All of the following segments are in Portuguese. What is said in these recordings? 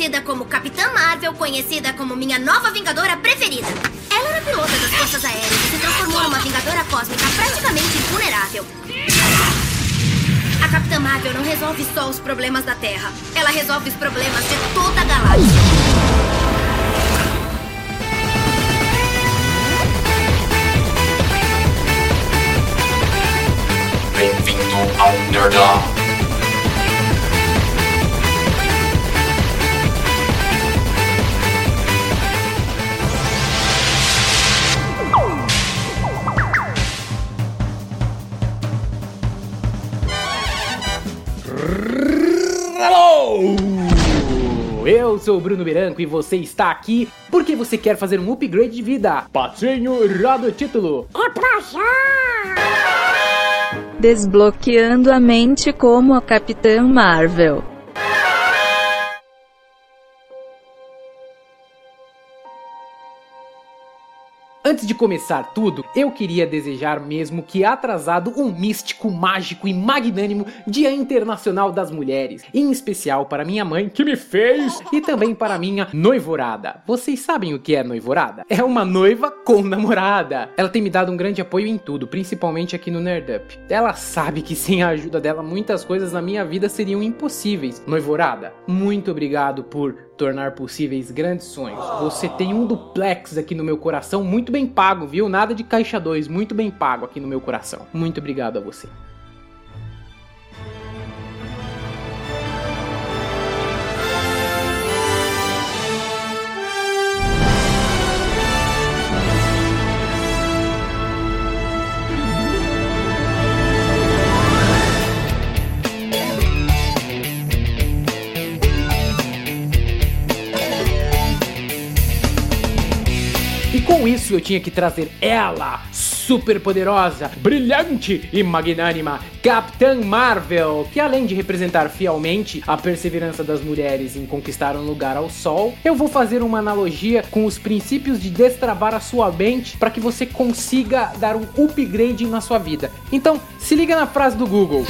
conhecida como Capitã Marvel, conhecida como minha nova Vingadora preferida. Ela era pilota das Forças Aéreas e se transformou numa Vingadora Cósmica praticamente invulnerável. A Capitã Marvel não resolve só os problemas da Terra. Ela resolve os problemas de toda a galáxia. Bem-vindo ao Nerdão. Sou o Bruno Biranco e você está aqui porque você quer fazer um upgrade de vida. Patinho, roda o título. É pra já! Desbloqueando a mente como a Capitã Marvel. Antes de começar tudo, eu queria desejar mesmo que atrasado um místico, mágico e magnânimo Dia Internacional das Mulheres, em especial para minha mãe que me fez e também para minha noivorada. Vocês sabem o que é noivorada? É uma noiva com namorada. Ela tem me dado um grande apoio em tudo, principalmente aqui no Nerdup. Ela sabe que sem a ajuda dela muitas coisas na minha vida seriam impossíveis. Noivorada, muito obrigado por tornar possíveis grandes sonhos. Você tem um duplex aqui no meu coração, muito bem pago, viu? Nada de caixa 2, muito bem pago aqui no meu coração. Muito obrigado a você. E com isso eu tinha que trazer ela, super poderosa, brilhante e magnânima, Capitã Marvel, que além de representar fielmente a perseverança das mulheres em conquistar um lugar ao sol, eu vou fazer uma analogia com os princípios de destravar a sua mente para que você consiga dar um upgrade na sua vida. Então, se liga na frase do Google.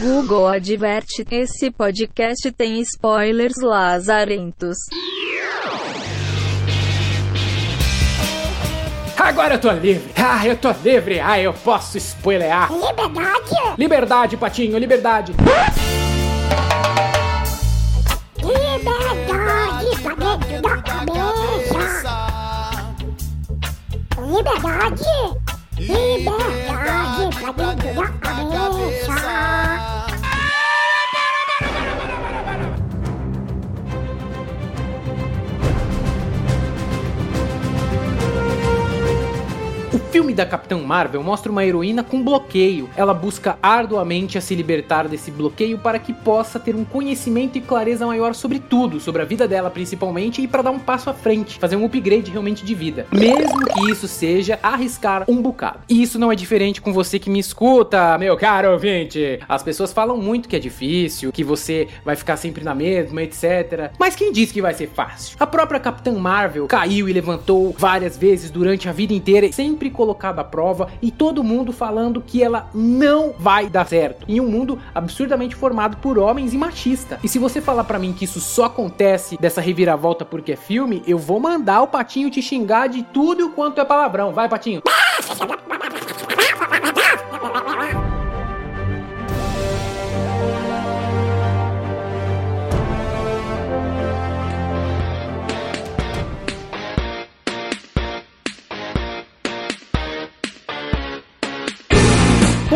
Google adverte: esse podcast tem spoilers lazarentos. Agora eu tô livre. Ah, eu tô livre. Ah, eu posso spoilear. Liberdade! Liberdade, patinho, liberdade. Liberdade pra dentro da cabeça! Liberdade! Liberdade pra dentro da cabeça! Filme da Capitã Marvel mostra uma heroína com bloqueio. Ela busca arduamente a se libertar desse bloqueio para que possa ter um conhecimento e clareza maior sobre tudo, sobre a vida dela principalmente, e para dar um passo à frente, fazer um upgrade realmente de vida. Mesmo que isso seja arriscar um bocado. E isso não é diferente com você que me escuta, meu caro ouvinte. As pessoas falam muito que é difícil, que você vai ficar sempre na mesma, etc. Mas quem disse que vai ser fácil? A própria Capitã Marvel caiu e levantou várias vezes durante a vida inteira, sempre colocada à prova e todo mundo falando que ela não vai dar certo. Em um mundo absurdamente formado por homens e machista. E se você falar pra mim que isso só acontece dessa reviravolta porque é filme, eu vou mandar o Patinho te xingar de tudo quanto é palavrão. Vai, Patinho.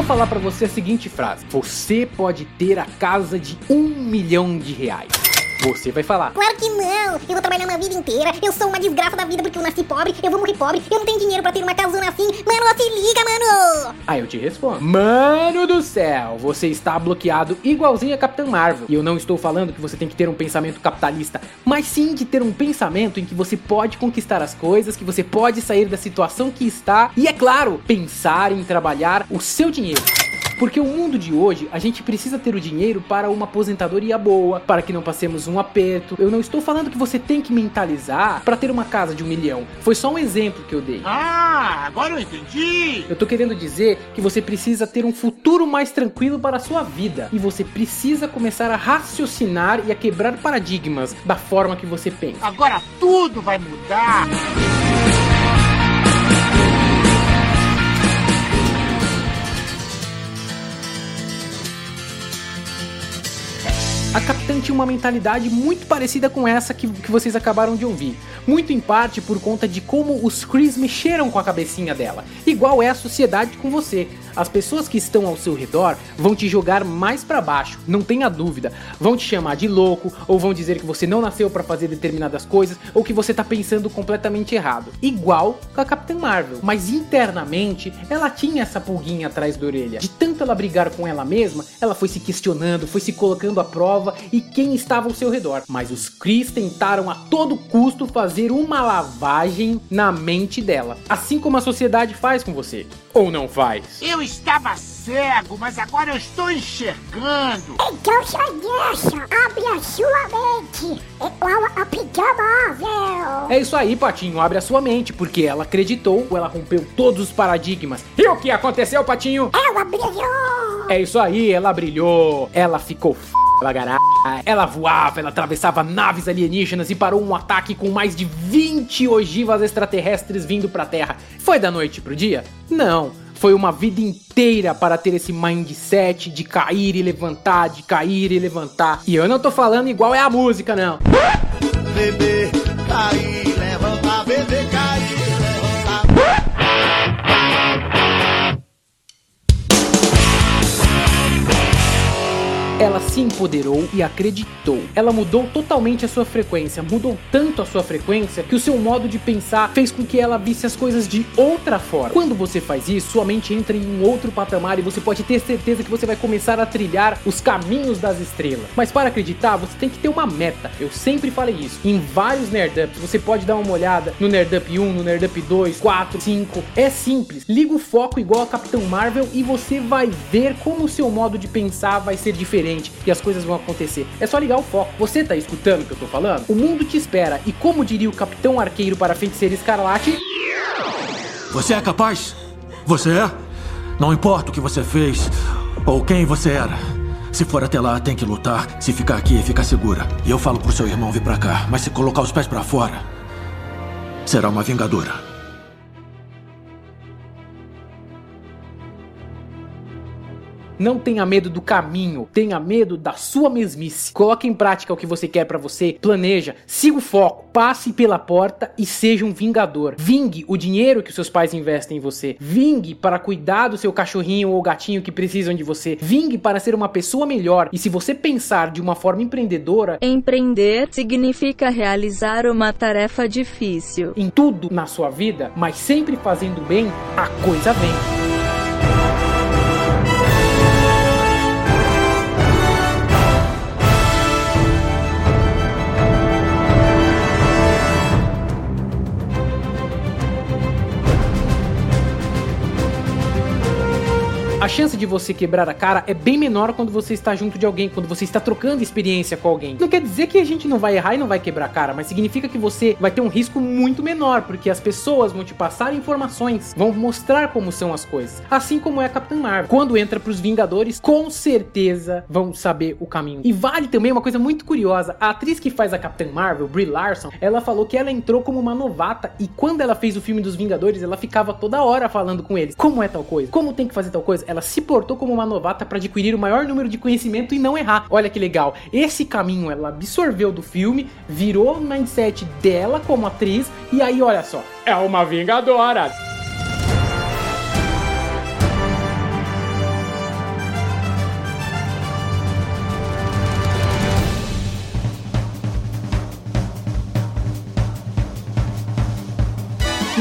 Vou falar pra você a seguinte frase: Você pode ter a casa de um milhão de reais. Você vai falar. Claro que não! Eu vou trabalhar uma vida inteira, eu sou uma desgraça da vida porque eu nasci pobre, eu vou morrer pobre, eu não tenho dinheiro pra ter uma casona assim. Mano, se liga, mano! Aí eu te respondo. Mano do céu, você está bloqueado igualzinho a Capitã Marvel. E eu não estou falando que você tem que ter um pensamento capitalista, mas sim de ter um pensamento em que você pode conquistar as coisas, que você pode sair da situação que está e, é claro, pensar em trabalhar o seu dinheiro. Porque o mundo de hoje, a gente precisa ter o dinheiro para uma aposentadoria boa, para que não passemos um aperto. Eu não estou falando que você tem que mentalizar para ter uma casa de um milhão. Foi só um exemplo que eu dei. Ah, agora eu entendi. Eu tô querendo dizer que você precisa ter um futuro mais tranquilo para a sua vida. E você precisa começar a raciocinar e a quebrar paradigmas da forma que você pensa. Agora tudo vai mudar. Tinha uma mentalidade muito parecida com essa que, que vocês acabaram de ouvir. Muito em parte por conta de como os Chris mexeram com a cabecinha dela. Igual é a sociedade com você. As pessoas que estão ao seu redor vão te jogar mais para baixo, não tenha dúvida. Vão te chamar de louco, ou vão dizer que você não nasceu para fazer determinadas coisas, ou que você tá pensando completamente errado. Igual com a Capitã Marvel. Mas internamente, ela tinha essa pulguinha atrás da orelha. De tanto ela brigar com ela mesma, ela foi se questionando, foi se colocando à prova e quem estava ao seu redor. Mas os Chris tentaram a todo custo fazer uma lavagem na mente dela. Assim como a sociedade faz com você. Ou não faz? Eu estava cego, mas agora eu estou enxergando. Então sai dessa, abre a sua mente. Igual a Pijamável. É isso aí, Patinho, abre a sua mente, porque ela acreditou, ela rompeu todos os paradigmas. E o que aconteceu, Patinho? Ela brilhou. É isso aí, ela brilhou, ela ficou f... Ela, voava, ela atravessava naves alienígenas e parou um ataque com mais de 20 ogivas extraterrestres vindo pra Terra. Foi da noite pro dia? Não. Foi uma vida inteira para ter esse mindset de cair e levantar, de cair e levantar. E eu não tô falando igual é a música, não. Bebê, cair, Ela se empoderou e acreditou. Ela mudou totalmente a sua frequência, mudou tanto a sua frequência que o seu modo de pensar fez com que ela visse as coisas de outra forma. Quando você faz isso, sua mente entra em um outro patamar e você pode ter certeza que você vai começar a trilhar os caminhos das estrelas. Mas para acreditar, você tem que ter uma meta. Eu sempre falei isso. Em vários Nerdups, você pode dar uma olhada no Nerdup 1, no Nerdup 2, 4, 5. É simples. Liga o foco igual a Capitão Marvel e você vai ver como o seu modo de pensar vai ser diferente e as coisas vão acontecer. É só ligar o foco. Você tá escutando o que eu tô falando? O mundo te espera e como diria o Capitão Arqueiro para a Feiticeira Escarlate, Você é capaz? Você é? Não importa o que você fez ou quem você era. Se for até lá, tem que lutar. Se ficar aqui, fica segura. E eu falo pro seu irmão vir pra cá. Mas se colocar os pés pra fora, será uma vingadora. Não tenha medo do caminho, tenha medo da sua mesmice. Coloque em prática o que você quer pra você, planeja, siga o foco, passe pela porta e seja um vingador. Vingue o dinheiro que seus pais investem em você. Vingue para cuidar do seu cachorrinho ou gatinho que precisam de você. Vingue para ser uma pessoa melhor. E se você pensar de uma forma empreendedora, Empreender significa realizar uma tarefa difícil. em tudo na sua vida, mas sempre fazendo bem, a coisa vem. Chance de você quebrar a cara é bem menor quando você está junto de alguém, quando você está trocando experiência com alguém. Não quer dizer que a gente não vai errar e não vai quebrar a cara, mas significa que você vai ter um risco muito menor, porque as pessoas vão te passar informações, vão mostrar como são as coisas. Assim como é a Capitã Marvel. Quando entra pros Vingadores, com certeza vão saber o caminho. E vale também uma coisa muito curiosa: a atriz que faz a Capitã Marvel, Brie Larson, ela falou que ela entrou como uma novata e quando ela fez o filme dos Vingadores, ela ficava toda hora falando com eles. Como é tal coisa? Como tem que fazer tal coisa? Ela se portou como uma novata para adquirir o maior número de conhecimento e não errar. Olha que legal. Esse caminho ela absorveu do filme, virou o mindset dela como atriz e aí olha só, é uma vingadora.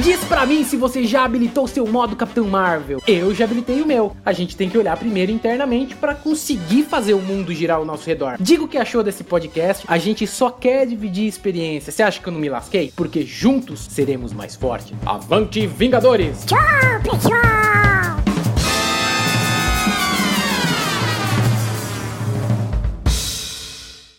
Diz pra mim se você já habilitou seu modo Capitão Marvel. Eu já habilitei o meu. A gente tem que olhar primeiro internamente pra conseguir fazer o mundo girar ao nosso redor. Diga o que achou desse podcast. A gente só quer dividir experiência. Você acha que eu não me lasquei? Porque juntos seremos mais fortes. Avante, Vingadores! Tchau, pessoal.